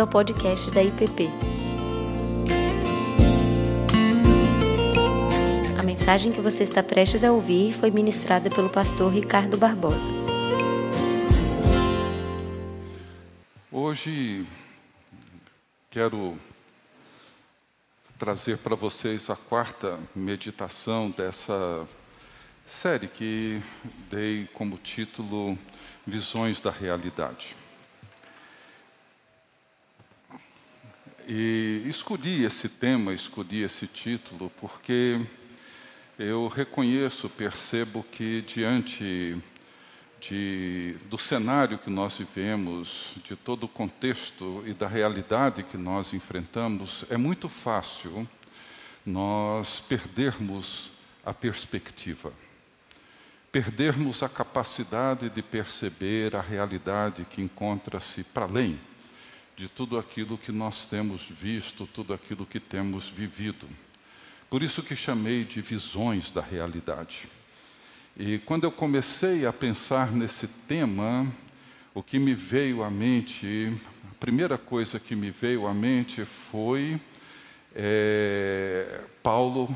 bem-vindo ao podcast da IPP. A mensagem que você está prestes a ouvir foi ministrada pelo pastor Ricardo Barbosa. Hoje quero trazer para vocês a quarta meditação dessa série que dei como título Visões da Realidade. E escolhi esse tema, escolhi esse título, porque eu reconheço, percebo que diante de, do cenário que nós vivemos, de todo o contexto e da realidade que nós enfrentamos, é muito fácil nós perdermos a perspectiva, perdermos a capacidade de perceber a realidade que encontra-se para além de tudo aquilo que nós temos visto, tudo aquilo que temos vivido. Por isso que chamei de visões da realidade. E quando eu comecei a pensar nesse tema, o que me veio à mente, a primeira coisa que me veio à mente foi é, Paulo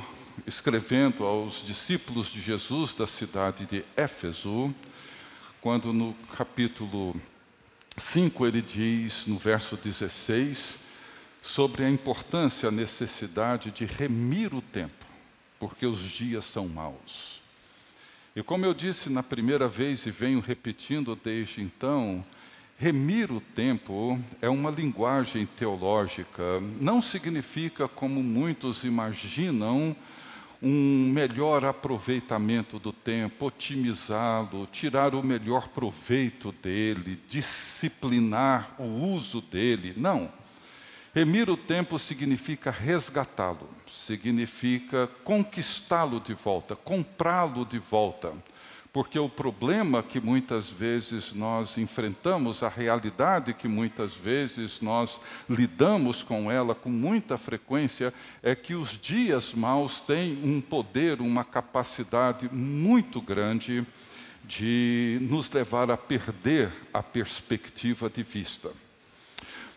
escrevendo aos discípulos de Jesus da cidade de Éfeso, quando no capítulo 5 ele diz, no verso 16, sobre a importância, a necessidade de remir o tempo, porque os dias são maus. E como eu disse na primeira vez e venho repetindo desde então, remir o tempo é uma linguagem teológica, não significa, como muitos imaginam, um melhor aproveitamento do tempo, otimizá-lo, tirar o melhor proveito dele, disciplinar o uso dele. Não. Remir o tempo significa resgatá-lo, significa conquistá-lo de volta, comprá-lo de volta porque o problema que muitas vezes nós enfrentamos, a realidade que muitas vezes nós lidamos com ela com muita frequência, é que os dias maus têm um poder, uma capacidade muito grande de nos levar a perder a perspectiva de vista.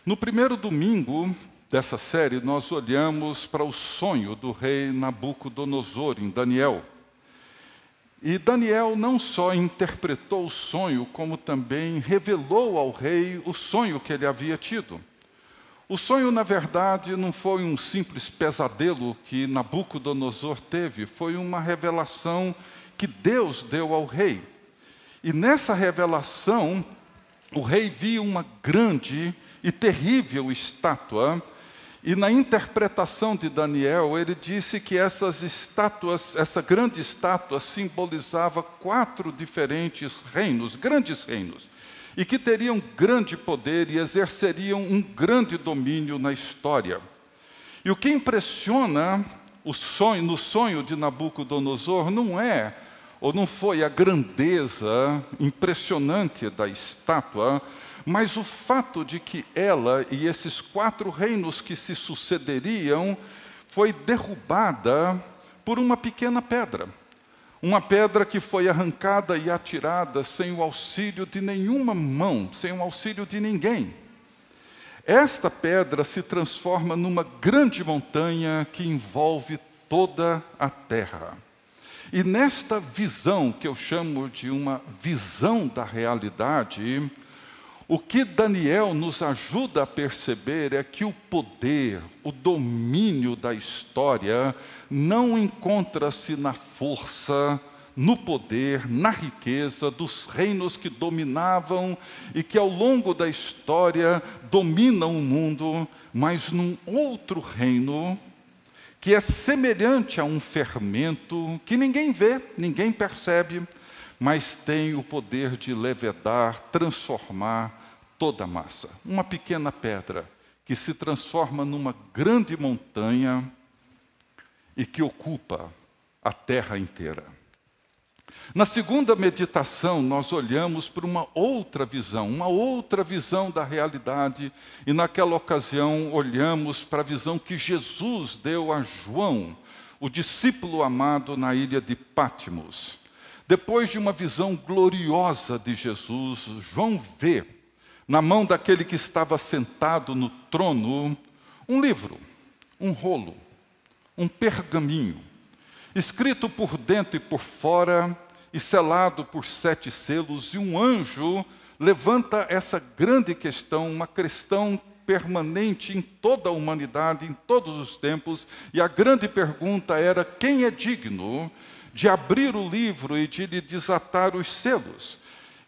No primeiro domingo dessa série, nós olhamos para o sonho do rei Nabucodonosor, em Daniel. E Daniel não só interpretou o sonho, como também revelou ao rei o sonho que ele havia tido. O sonho, na verdade, não foi um simples pesadelo que Nabucodonosor teve, foi uma revelação que Deus deu ao rei. E nessa revelação, o rei viu uma grande e terrível estátua e na interpretação de Daniel, ele disse que essas estátuas, essa grande estátua simbolizava quatro diferentes reinos, grandes reinos, e que teriam grande poder e exerceriam um grande domínio na história. E o que impressiona o sonho, no sonho de Nabucodonosor não é ou não foi a grandeza impressionante da estátua, mas o fato de que ela e esses quatro reinos que se sucederiam foi derrubada por uma pequena pedra. Uma pedra que foi arrancada e atirada sem o auxílio de nenhuma mão, sem o auxílio de ninguém. Esta pedra se transforma numa grande montanha que envolve toda a terra. E nesta visão, que eu chamo de uma visão da realidade, o que Daniel nos ajuda a perceber é que o poder, o domínio da história não encontra-se na força, no poder, na riqueza dos reinos que dominavam e que ao longo da história dominam o mundo, mas num outro reino que é semelhante a um fermento que ninguém vê, ninguém percebe, mas tem o poder de levedar, transformar toda a massa. Uma pequena pedra que se transforma numa grande montanha e que ocupa a terra inteira. Na segunda meditação, nós olhamos para uma outra visão, uma outra visão da realidade, e naquela ocasião olhamos para a visão que Jesus deu a João, o discípulo amado na ilha de Pátimos. Depois de uma visão gloriosa de Jesus, João vê na mão daquele que estava sentado no trono, um livro, um rolo, um pergaminho, escrito por dentro e por fora e selado por sete selos, e um anjo levanta essa grande questão, uma questão permanente em toda a humanidade, em todos os tempos, e a grande pergunta era: quem é digno de abrir o livro e de lhe desatar os selos?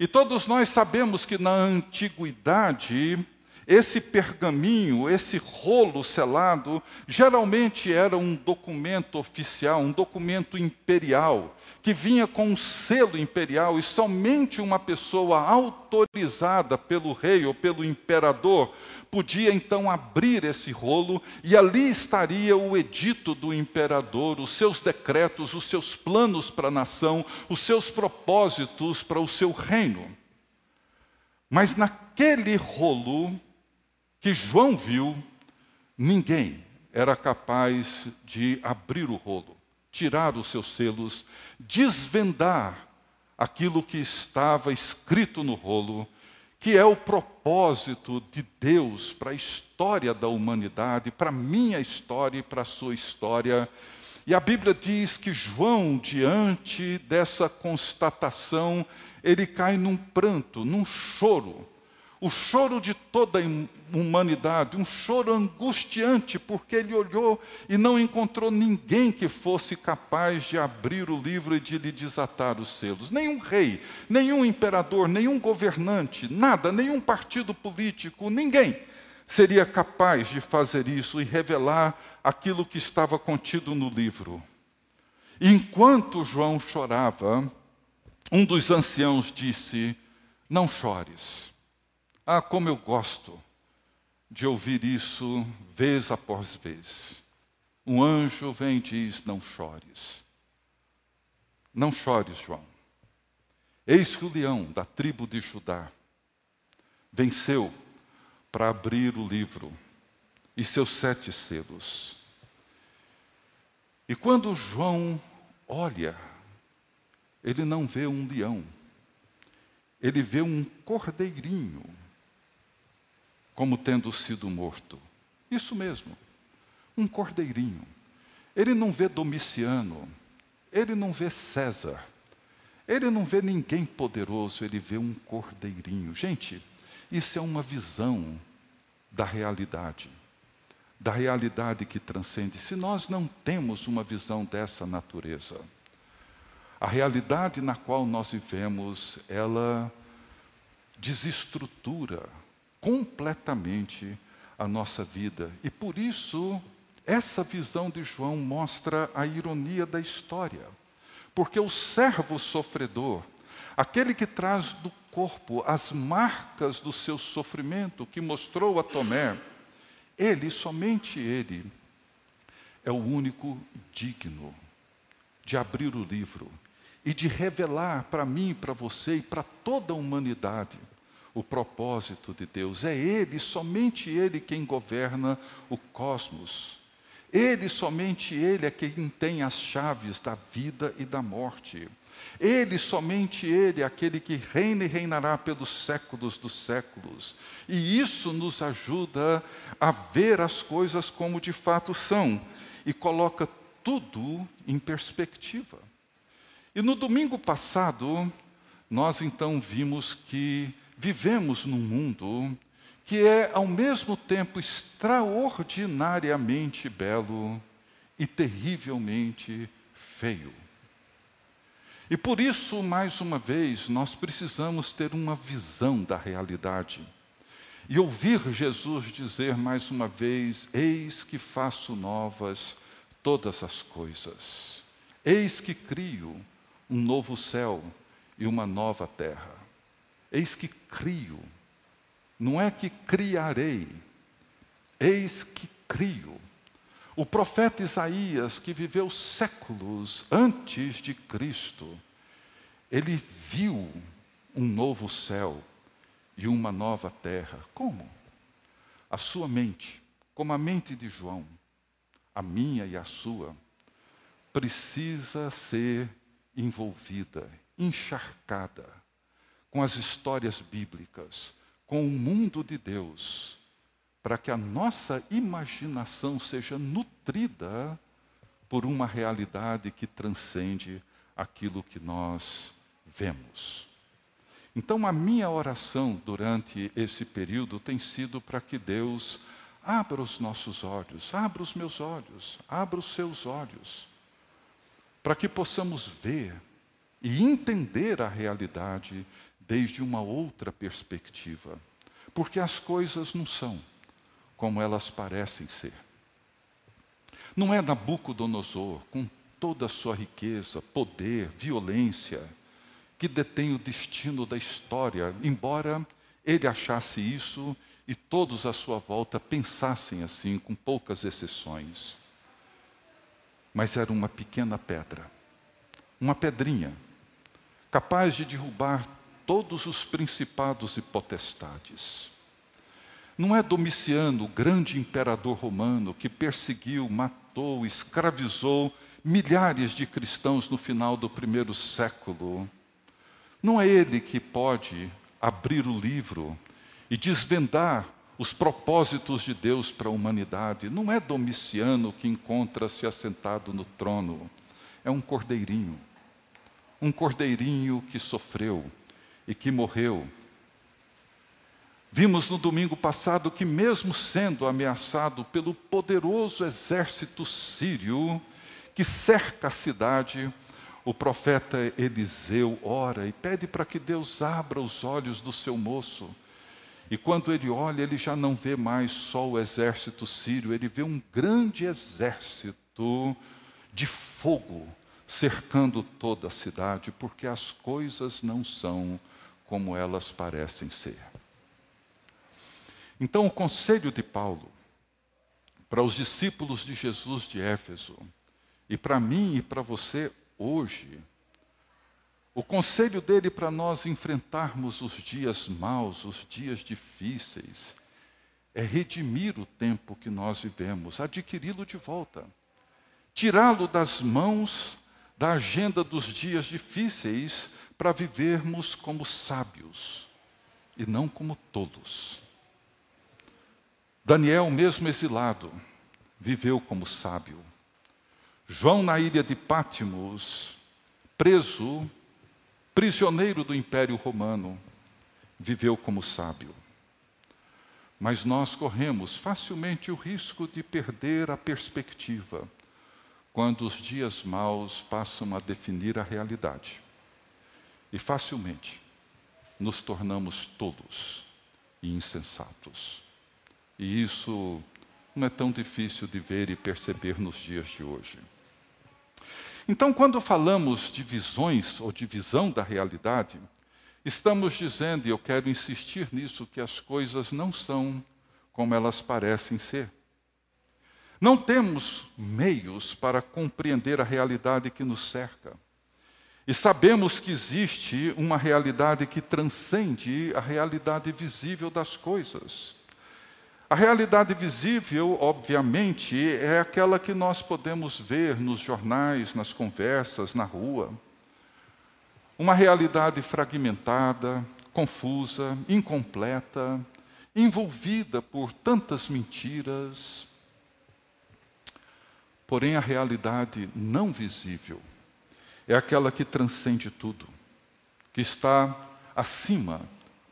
E todos nós sabemos que na antiguidade, esse pergaminho, esse rolo selado, geralmente era um documento oficial, um documento imperial, que vinha com um selo imperial e somente uma pessoa autorizada pelo rei ou pelo imperador podia então abrir esse rolo e ali estaria o edito do imperador, os seus decretos, os seus planos para a nação, os seus propósitos para o seu reino. Mas naquele rolo, que João viu, ninguém era capaz de abrir o rolo, tirar os seus selos, desvendar aquilo que estava escrito no rolo, que é o propósito de Deus para a história da humanidade, para a minha história e para a sua história. E a Bíblia diz que João, diante dessa constatação, ele cai num pranto, num choro o choro de toda a humanidade, um choro angustiante, porque ele olhou e não encontrou ninguém que fosse capaz de abrir o livro e de lhe desatar os selos. Nenhum rei, nenhum imperador, nenhum governante, nada, nenhum partido político, ninguém seria capaz de fazer isso e revelar aquilo que estava contido no livro. Enquanto João chorava, um dos anciãos disse: Não chores. Ah, como eu gosto de ouvir isso vez após vez. Um anjo vem e diz: Não chores. Não chores, João. Eis que o leão da tribo de Judá venceu para abrir o livro e seus sete selos. E quando João olha, ele não vê um leão, ele vê um cordeirinho como tendo sido morto. Isso mesmo, um cordeirinho. Ele não vê Domiciano, ele não vê César, ele não vê ninguém poderoso, ele vê um cordeirinho. Gente, isso é uma visão da realidade, da realidade que transcende. Se nós não temos uma visão dessa natureza, a realidade na qual nós vivemos, ela desestrutura completamente a nossa vida. E por isso, essa visão de João mostra a ironia da história. Porque o servo sofredor, aquele que traz do corpo as marcas do seu sofrimento, que mostrou a Tomé, ele, somente ele, é o único digno de abrir o livro e de revelar para mim, para você e para toda a humanidade o propósito de Deus. É Ele, somente Ele, quem governa o cosmos. Ele, somente Ele, é quem tem as chaves da vida e da morte. Ele, somente Ele, é aquele que reina e reinará pelos séculos dos séculos. E isso nos ajuda a ver as coisas como de fato são e coloca tudo em perspectiva. E no domingo passado, nós então vimos que vivemos num mundo que é ao mesmo tempo extraordinariamente belo e terrivelmente feio. E por isso, mais uma vez, nós precisamos ter uma visão da realidade e ouvir Jesus dizer mais uma vez: Eis que faço novas todas as coisas, eis que crio um novo céu e uma nova terra. Eis que crio, não é que criarei, eis que crio. O profeta Isaías, que viveu séculos antes de Cristo, ele viu um novo céu e uma nova terra. Como? A sua mente, como a mente de João, a minha e a sua, precisa ser envolvida, encharcada com as histórias bíblicas, com o mundo de Deus, para que a nossa imaginação seja nutrida por uma realidade que transcende aquilo que nós vemos. Então, a minha oração durante esse período tem sido para que Deus abra os nossos olhos, abra os meus olhos, abra os seus olhos, para que possamos ver e entender a realidade desde uma outra perspectiva. Porque as coisas não são como elas parecem ser. Não é Nabucodonosor, com toda a sua riqueza, poder, violência, que detém o destino da história, embora ele achasse isso e todos à sua volta pensassem assim, com poucas exceções. Mas era uma pequena pedra, uma pedrinha, capaz de derrubar todos os principados e potestades. Não é Domiciano, o grande imperador romano, que perseguiu, matou, escravizou milhares de cristãos no final do primeiro século. Não é ele que pode abrir o livro e desvendar os propósitos de Deus para a humanidade. Não é Domiciano que encontra-se assentado no trono, é um cordeirinho. Um cordeirinho que sofreu e que morreu. Vimos no domingo passado que, mesmo sendo ameaçado pelo poderoso exército sírio, que cerca a cidade, o profeta Eliseu ora e pede para que Deus abra os olhos do seu moço. E quando ele olha, ele já não vê mais só o exército sírio, ele vê um grande exército de fogo cercando toda a cidade, porque as coisas não são como elas parecem ser. Então, o conselho de Paulo para os discípulos de Jesus de Éfeso e para mim e para você hoje, o conselho dele para nós enfrentarmos os dias maus, os dias difíceis, é redimir o tempo que nós vivemos, adquiri-lo de volta, tirá-lo das mãos da agenda dos dias difíceis para vivermos como sábios e não como tolos. Daniel, mesmo exilado, viveu como sábio. João, na ilha de Pátimos, preso, prisioneiro do Império Romano, viveu como sábio. Mas nós corremos facilmente o risco de perder a perspectiva quando os dias maus passam a definir a realidade. E facilmente nos tornamos tolos e insensatos. E isso não é tão difícil de ver e perceber nos dias de hoje. Então, quando falamos de visões ou de visão da realidade, estamos dizendo, e eu quero insistir nisso, que as coisas não são como elas parecem ser. Não temos meios para compreender a realidade que nos cerca. E sabemos que existe uma realidade que transcende a realidade visível das coisas. A realidade visível, obviamente, é aquela que nós podemos ver nos jornais, nas conversas, na rua. Uma realidade fragmentada, confusa, incompleta, envolvida por tantas mentiras. Porém, a realidade não visível é aquela que transcende tudo, que está acima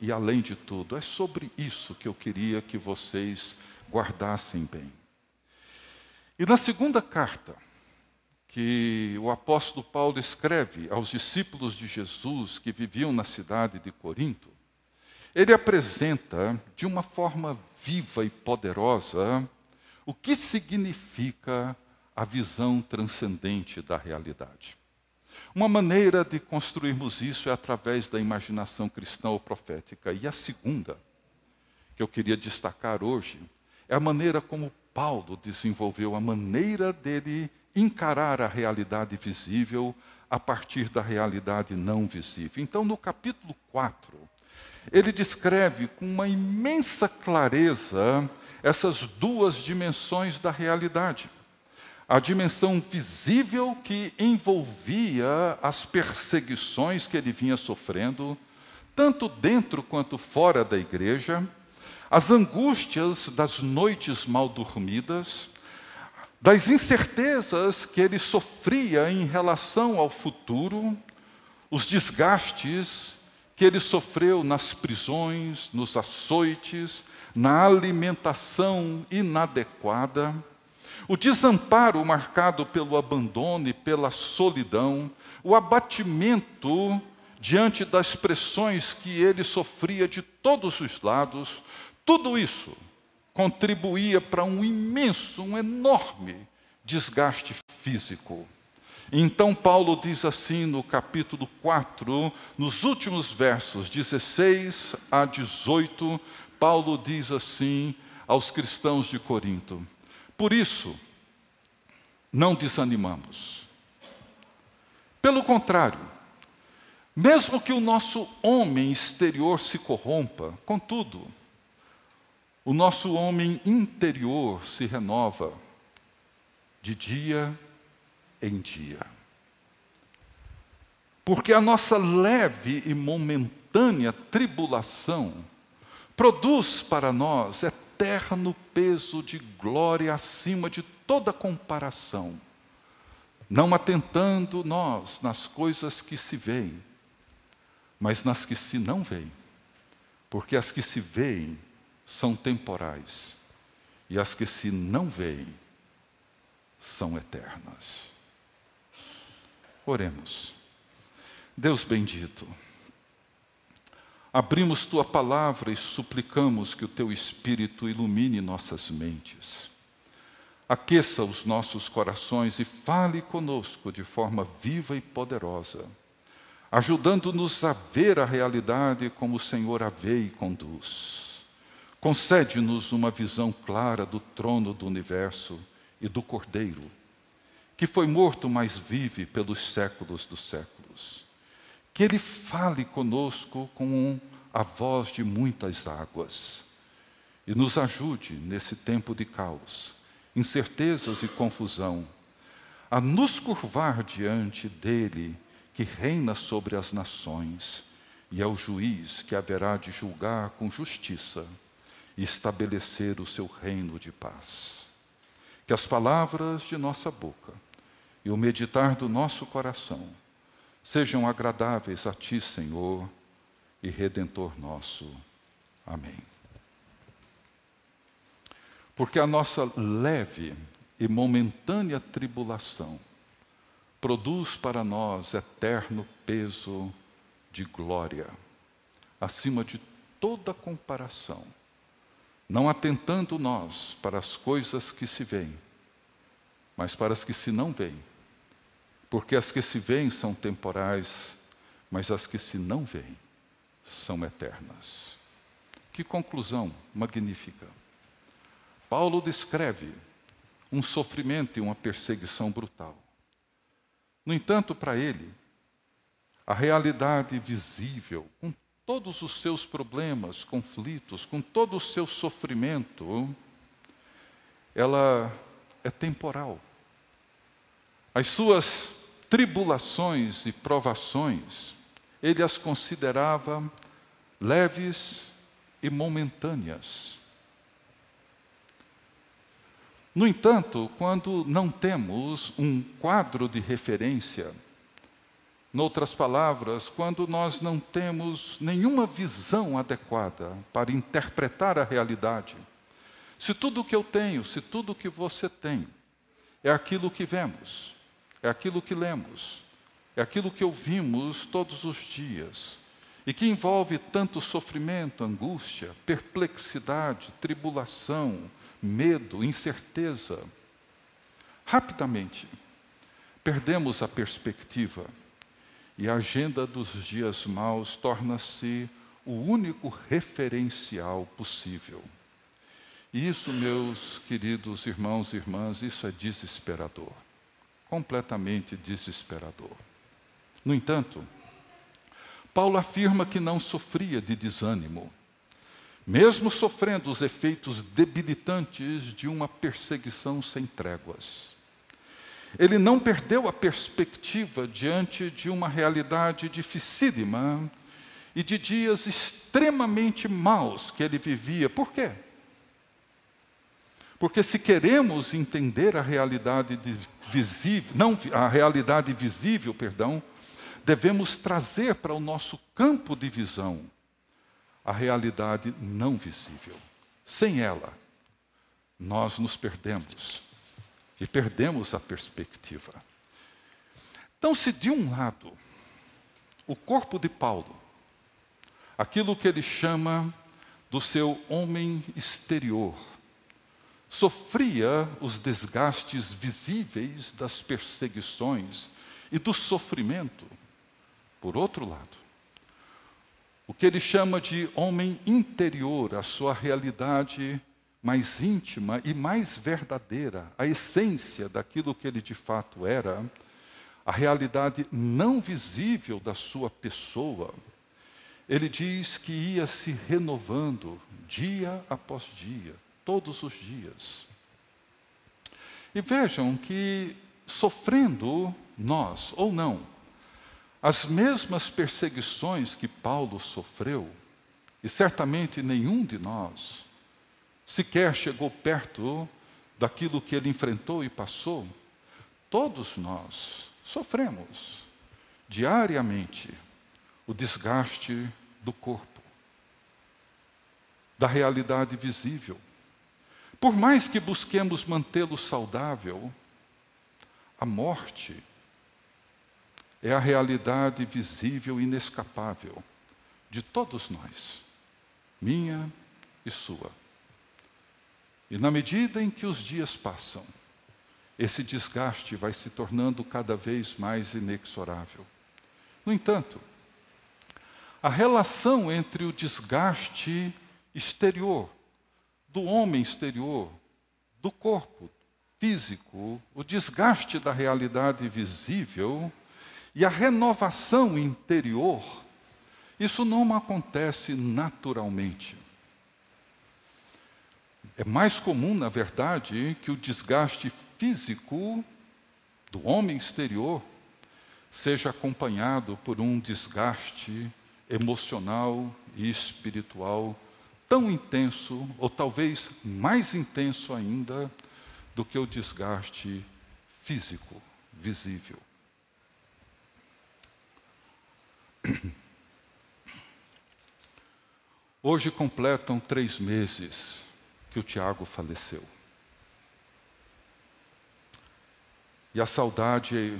e além de tudo. É sobre isso que eu queria que vocês guardassem bem. E na segunda carta, que o apóstolo Paulo escreve aos discípulos de Jesus que viviam na cidade de Corinto, ele apresenta de uma forma viva e poderosa o que significa a visão transcendente da realidade. Uma maneira de construirmos isso é através da imaginação cristã ou profética. E a segunda, que eu queria destacar hoje, é a maneira como Paulo desenvolveu a maneira dele encarar a realidade visível a partir da realidade não visível. Então, no capítulo 4, ele descreve com uma imensa clareza essas duas dimensões da realidade a dimensão visível que envolvia as perseguições que ele vinha sofrendo, tanto dentro quanto fora da igreja, as angústias das noites mal dormidas, das incertezas que ele sofria em relação ao futuro, os desgastes que ele sofreu nas prisões, nos açoites, na alimentação inadequada, o desamparo marcado pelo abandono e pela solidão, o abatimento diante das pressões que ele sofria de todos os lados, tudo isso contribuía para um imenso, um enorme desgaste físico. Então, Paulo diz assim no capítulo 4, nos últimos versos 16 a 18, Paulo diz assim aos cristãos de Corinto: Por isso, não desanimamos. Pelo contrário, mesmo que o nosso homem exterior se corrompa, contudo, o nosso homem interior se renova de dia em dia. Porque a nossa leve e momentânea tribulação produz para nós eterno peso de glória acima de toda comparação, não atentando nós nas coisas que se veem, mas nas que se não veem, porque as que se veem são temporais e as que se não veem são eternas. Oremos. Deus bendito, abrimos tua palavra e suplicamos que o teu Espírito ilumine nossas mentes, aqueça os nossos corações e fale conosco de forma viva e poderosa, ajudando-nos a ver a realidade como o Senhor a vê e conduz. Concede-nos uma visão clara do trono do universo e do Cordeiro, que foi morto, mas vive pelos séculos dos séculos. Que ele fale conosco com a voz de muitas águas e nos ajude nesse tempo de caos, incertezas e confusão, a nos curvar diante dele que reina sobre as nações e é o juiz que haverá de julgar com justiça e estabelecer o seu reino de paz. Que as palavras de nossa boca e o meditar do nosso coração sejam agradáveis a Ti, Senhor e Redentor nosso. Amém. Porque a nossa leve e momentânea tribulação produz para nós eterno peso de glória, acima de toda comparação não atentando nós para as coisas que se veem, mas para as que se não veem. Porque as que se veem são temporais, mas as que se não veem são eternas. Que conclusão magnífica. Paulo descreve um sofrimento e uma perseguição brutal. No entanto, para ele, a realidade visível, com todos os seus problemas, conflitos, com todo o seu sofrimento, ela é temporal. As suas tribulações e provações, ele as considerava leves e momentâneas. No entanto, quando não temos um quadro de referência, Noutras palavras, quando nós não temos nenhuma visão adequada para interpretar a realidade, se tudo o que eu tenho, se tudo o que você tem, é aquilo que vemos, é aquilo que lemos, é aquilo que ouvimos todos os dias, e que envolve tanto sofrimento, angústia, perplexidade, tribulação, medo, incerteza, rapidamente perdemos a perspectiva e a agenda dos dias maus torna-se o único referencial possível. E isso, meus queridos irmãos e irmãs, isso é desesperador. Completamente desesperador. No entanto, Paulo afirma que não sofria de desânimo, mesmo sofrendo os efeitos debilitantes de uma perseguição sem tréguas. Ele não perdeu a perspectiva diante de uma realidade dificílima e de dias extremamente maus que ele vivia. Por quê? Porque se queremos entender a realidade visível, não a realidade visível, perdão, devemos trazer para o nosso campo de visão a realidade não visível. Sem ela, nós nos perdemos e perdemos a perspectiva. Então, se de um lado o corpo de Paulo, aquilo que ele chama do seu homem exterior, sofria os desgastes visíveis das perseguições e do sofrimento. Por outro lado, o que ele chama de homem interior, a sua realidade mais íntima e mais verdadeira, a essência daquilo que ele de fato era, a realidade não visível da sua pessoa, ele diz que ia se renovando dia após dia, todos os dias. E vejam que, sofrendo nós ou não, as mesmas perseguições que Paulo sofreu, e certamente nenhum de nós sequer chegou perto daquilo que ele enfrentou e passou, todos nós sofremos diariamente o desgaste do corpo, da realidade visível. Por mais que busquemos mantê-lo saudável, a morte é a realidade visível e inescapável de todos nós, minha e sua. E na medida em que os dias passam, esse desgaste vai se tornando cada vez mais inexorável. No entanto, a relação entre o desgaste exterior, do homem exterior, do corpo físico, o desgaste da realidade visível, e a renovação interior, isso não acontece naturalmente. É mais comum, na verdade, que o desgaste físico do homem exterior seja acompanhado por um desgaste emocional e espiritual tão intenso, ou talvez mais intenso ainda, do que o desgaste físico visível. Hoje completam três meses que o Tiago faleceu. E a saudade.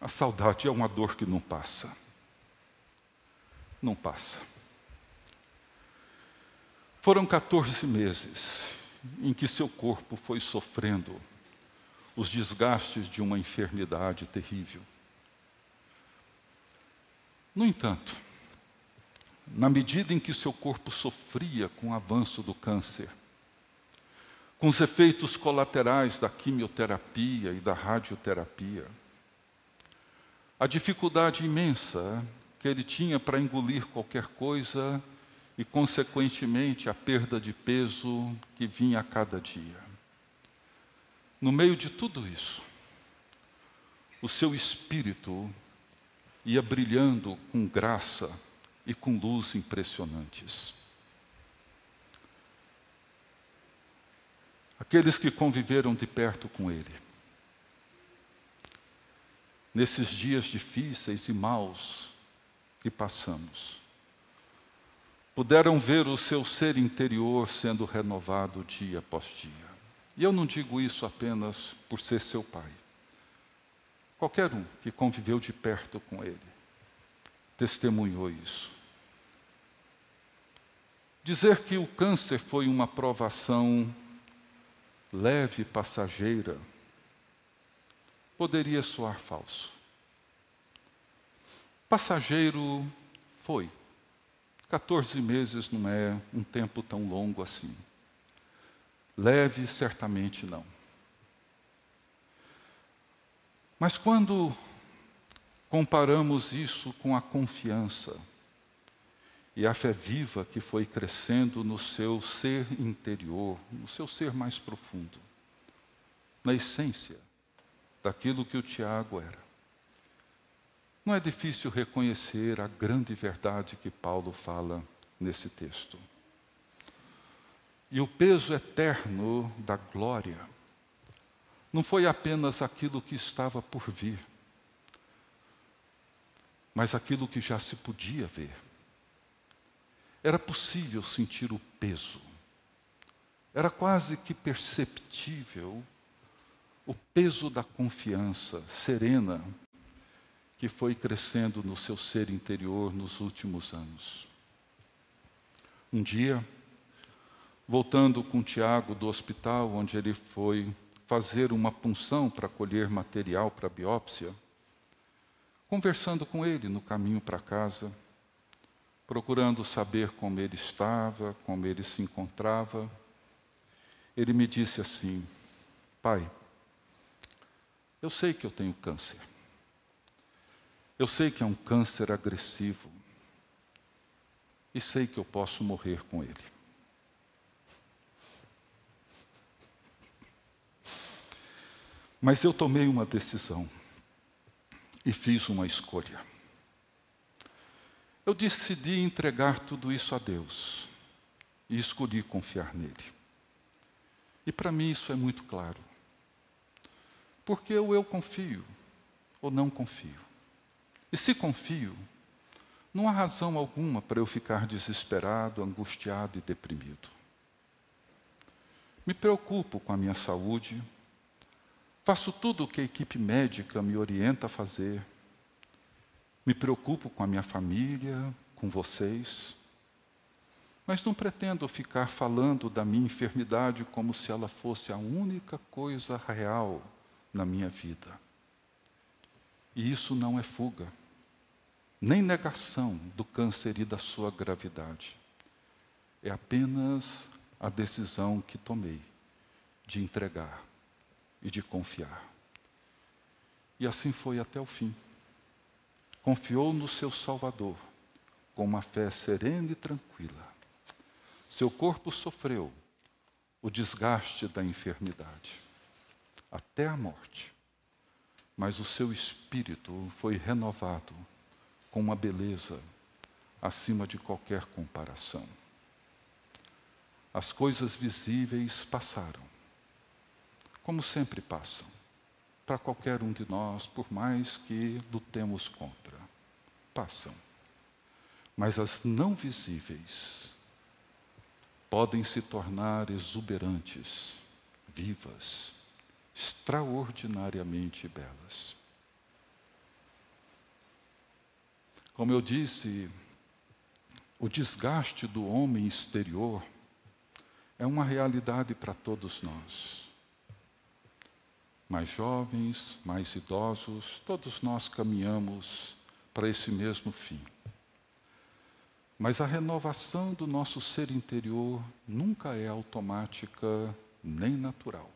A saudade é uma dor que não passa. Não passa. Foram 14 meses em que seu corpo foi sofrendo os desgastes de uma enfermidade terrível. No entanto, na medida em que seu corpo sofria com o avanço do câncer, com os efeitos colaterais da quimioterapia e da radioterapia, a dificuldade imensa que ele tinha para engolir qualquer coisa e, consequentemente, a perda de peso que vinha a cada dia. No meio de tudo isso, o seu espírito ia brilhando com graça e com luz impressionantes. Aqueles que conviveram de perto com ele, nesses dias difíceis e maus que passamos, puderam ver o seu ser interior sendo renovado dia após dia. E eu não digo isso apenas por ser seu pai. Qualquer um que conviveu de perto com ele testemunhou isso. Dizer que o câncer foi uma provação leve passageira poderia soar falso. Passageiro foi. 14 meses não é um tempo tão longo assim. Leve, certamente não. Mas quando comparamos isso com a confiança e a fé viva que foi crescendo no seu ser interior, no seu ser mais profundo, na essência daquilo que o Tiago era. Não é difícil reconhecer a grande verdade que Paulo fala nesse texto. E o peso eterno da glória não foi apenas aquilo que estava por vir, mas aquilo que já se podia ver. Era possível sentir o peso, era quase que perceptível o peso da confiança serena que foi crescendo no seu ser interior nos últimos anos. Um dia, voltando com Tiago do hospital, onde ele foi fazer uma punção para colher material para biópsia, conversando com ele no caminho para casa, procurando saber como ele estava, como ele se encontrava, ele me disse assim: Pai, eu sei que eu tenho câncer. Eu sei que é um câncer agressivo. E sei que eu posso morrer com ele. Mas eu tomei uma decisão e fiz uma escolha. Eu decidi entregar tudo isso a Deus e escolhi confiar nele. E para mim isso é muito claro. Porque ou eu confio ou não confio. E se confio, não há razão alguma para eu ficar desesperado, angustiado e deprimido. Me preocupo com a minha saúde, faço tudo o que a equipe médica me orienta a fazer, me preocupo com a minha família, com vocês, mas não pretendo ficar falando da minha enfermidade como se ela fosse a única coisa real na minha vida. E isso não é fuga, nem negação do câncer e da sua gravidade. É apenas a decisão que tomei de entregar e de confiar. E assim foi até o fim. Confiou no seu Salvador com uma fé serena e tranquila. Seu corpo sofreu o desgaste da enfermidade até a morte. Mas o seu espírito foi renovado com uma beleza acima de qualquer comparação. As coisas visíveis passaram, como sempre passam, para qualquer um de nós, por mais que lutemos contra. Passam. Mas as não visíveis podem se tornar exuberantes, vivas, extraordinariamente belas. Como eu disse, o desgaste do homem exterior é uma realidade para todos nós. Mais jovens, mais idosos, todos nós caminhamos para esse mesmo fim. Mas a renovação do nosso ser interior nunca é automática nem natural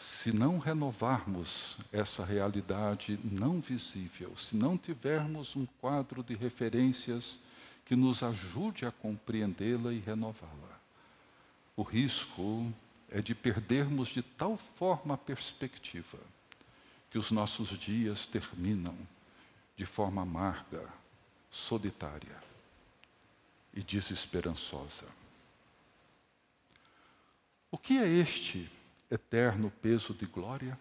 se não renovarmos essa realidade não visível, se não tivermos um quadro de referências que nos ajude a compreendê-la e renová-la, o risco é de perdermos de tal forma a perspectiva que os nossos dias terminam de forma amarga, solitária e desesperançosa. O que é este eterno peso de glória?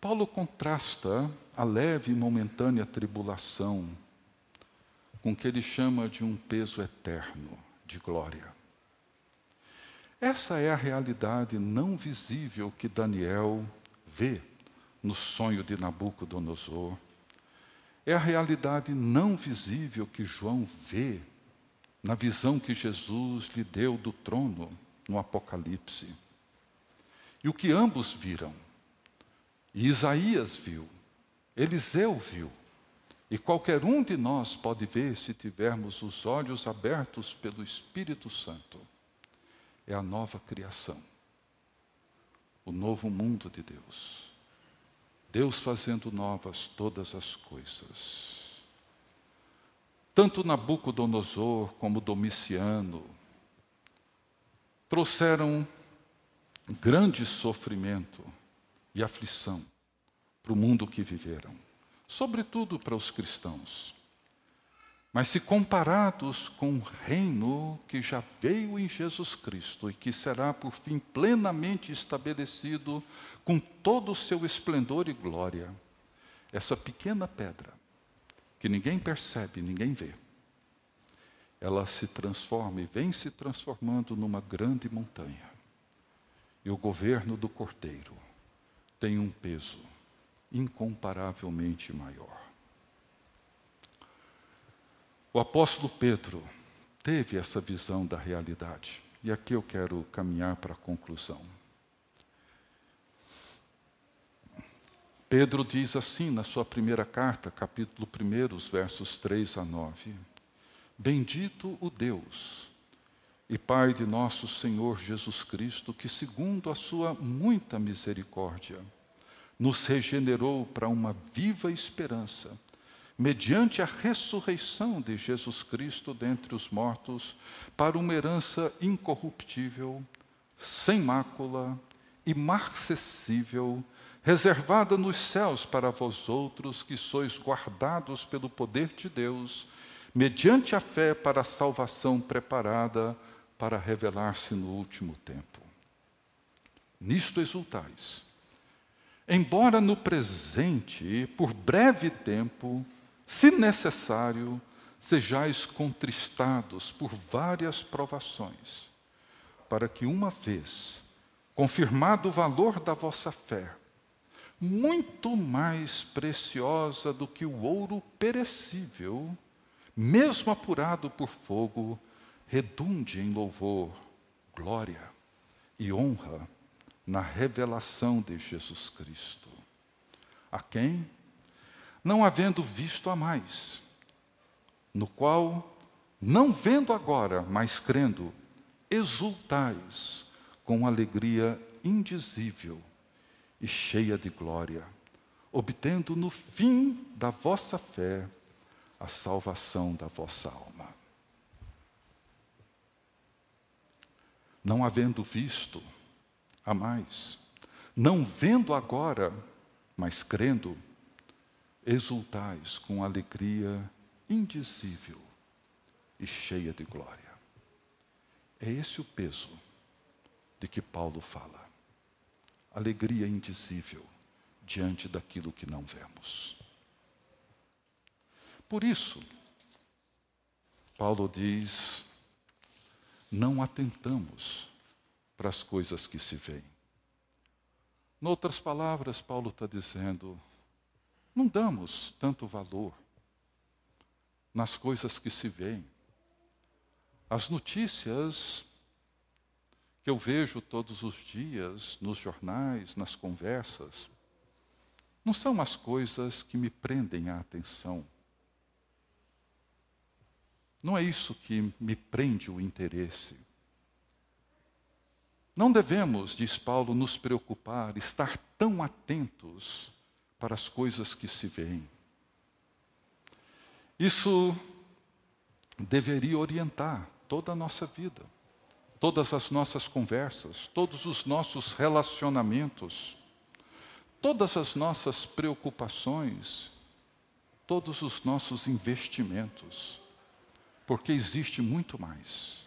Paulo contrasta a leve e momentânea tribulação com o que ele chama de um peso eterno de glória. Essa é a realidade não visível que Daniel vê no sonho de Nabucodonosor. É a realidade não visível que João vê na visão que Jesus lhe deu do trono no Apocalipse. E o que ambos viram, e Isaías viu, Eliseu viu, e qualquer um de nós pode ver se tivermos os olhos abertos pelo Espírito Santo, é a nova criação, o novo mundo de Deus. Deus fazendo novas todas as coisas. Tanto Nabucodonosor como Domiciano, trouxeram grande sofrimento e aflição para o mundo que viveram, sobretudo para os cristãos. Mas se comparados com o reino que já veio em Jesus Cristo e que será por fim plenamente estabelecido com todo o seu esplendor e glória, essa pequena pedra, que ninguém percebe, ninguém vê, ela se transforma e vem se transformando numa grande montanha. E o governo do Cordeiro tem um peso incomparavelmente maior. O apóstolo Pedro teve essa visão da realidade. E aqui eu quero caminhar para a conclusão. Pedro diz assim na sua primeira carta, capítulo 1, versos 3 a 9: Bendito o Deus e Pai de nosso Senhor Jesus Cristo, que, segundo a sua muita misericórdia, nos regenerou para uma viva esperança mediante a ressurreição de Jesus Cristo dentre os mortos, para uma herança incorruptível, sem mácula, imarcessível, reservada nos céus para vós outros que sois guardados pelo poder de Deus, mediante a fé para a salvação preparada para revelar-se no último tempo. Nisto exultais. Embora no presente, por breve tempo, se necessário, sejais contristados por várias provações, para que uma vez, confirmado o valor da vossa fé, muito mais preciosa do que o ouro perecível, mesmo apurado por fogo, redunde em louvor, glória e honra na revelação de Jesus Cristo, a quem não havendo visto a mais, no qual, não vendo agora, mas crendo, exultais com alegria indizível e cheia de glória, obtendo no fim da vossa fé a salvação da vossa alma. Não havendo visto a mais, não vendo agora, mas crendo, exultais com alegria indizível e cheia de glória. É esse o peso de que Paulo fala. Alegria indizível diante daquilo que não vemos. Por isso, Paulo diz: não atentamos para as coisas que se veem. Noutras palavras, Paulo está dizendo: não damos tanto valor nas coisas que se veem. As notícias que eu vejo todos os dias nos jornais, nas conversas, não são as coisas que me prendem a atenção. Não é isso que me prende o interesse. Não devemos, diz Paulo, nos preocupar, estar tão atentos para as coisas que se veem. Isso deveria orientar toda a nossa vida, todas as nossas conversas, todos os nossos relacionamentos, todas as nossas preocupações, todos os nossos investimentos, porque existe muito mais,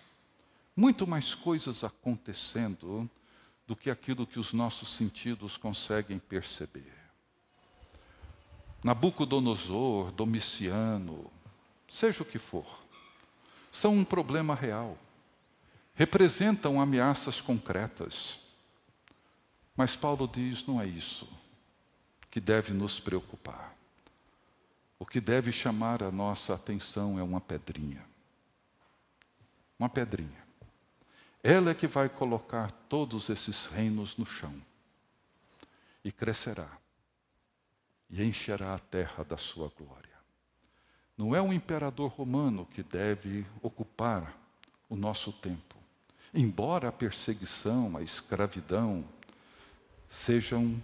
muito mais coisas acontecendo do que aquilo que os nossos sentidos conseguem perceber. Nabucodonosor, Domiciano, seja o que for, são um problema real. Representam ameaças concretas. Mas Paulo diz: não é isso que deve nos preocupar. O que deve chamar a nossa atenção é uma pedrinha. Uma pedrinha. Ela é que vai colocar todos esses reinos no chão e crescerá e encherá a terra da sua glória. Não é um imperador romano que deve ocupar o nosso tempo. Embora a perseguição, a escravidão sejam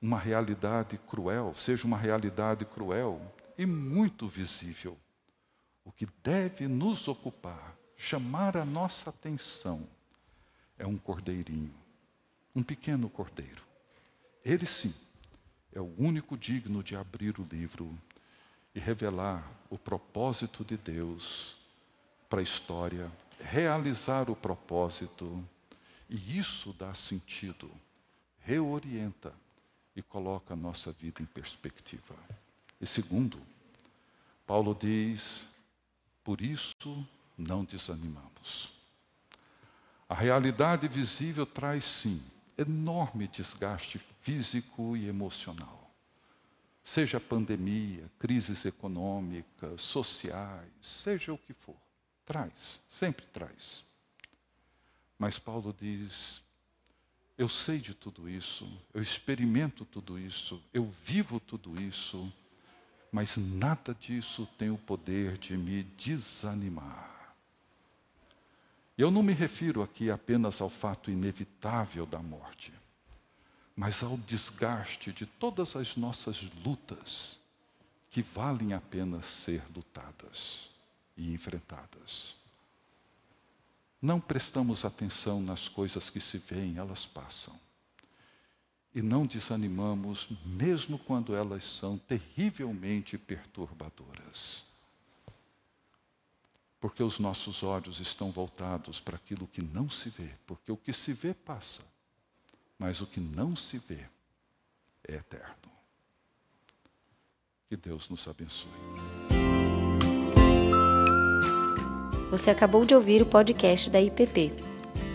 uma realidade cruel, seja uma realidade cruel e muito visível, o que deve nos ocupar, chamar a nossa atenção, é um cordeirinho, um pequeno cordeiro. Ele sim é o único digno de abrir o livro e revelar o propósito de Deus para a história, realizar o propósito, e isso dá sentido, reorienta e coloca a nossa vida em perspectiva. E segundo, Paulo diz: por isso não desanimamos. A realidade visível traz sim enorme desgaste físico e emocional. Seja pandemia, crises econômicas, sociais, seja o que for, traz, sempre traz. Mas Paulo diz: eu sei de tudo isso, eu experimento tudo isso, eu vivo tudo isso, mas nada disso tem o poder de me desanimar. Eu não me refiro aqui apenas ao fato inevitável da morte, mas ao desgaste de todas as nossas lutas que valem a pena ser lutadas e enfrentadas. Não prestamos atenção nas coisas que se veem, elas passam. E não desanimamos, mesmo quando elas são terrivelmente perturbadoras porque os nossos olhos estão voltados para aquilo que não se vê, porque o que se vê passa, mas o que não se vê é eterno. Que Deus nos abençoe. Você acabou de ouvir o podcast da IPP.